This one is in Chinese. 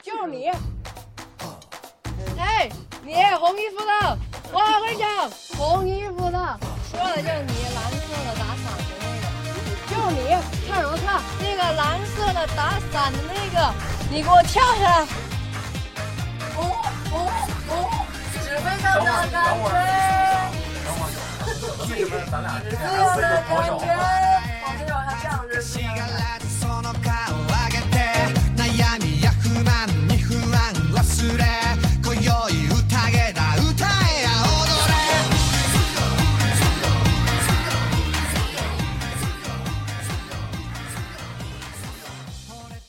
就是你，哎，你红衣服的，我跟你讲，红衣服的，说的就是你，蓝色的打伞的那个，就是你，看什么看？那个蓝色的打伞的那个，你给我跳下来！哦哦哦！指挥上，的，感觉，等会儿，等会儿，咱俩之间还友？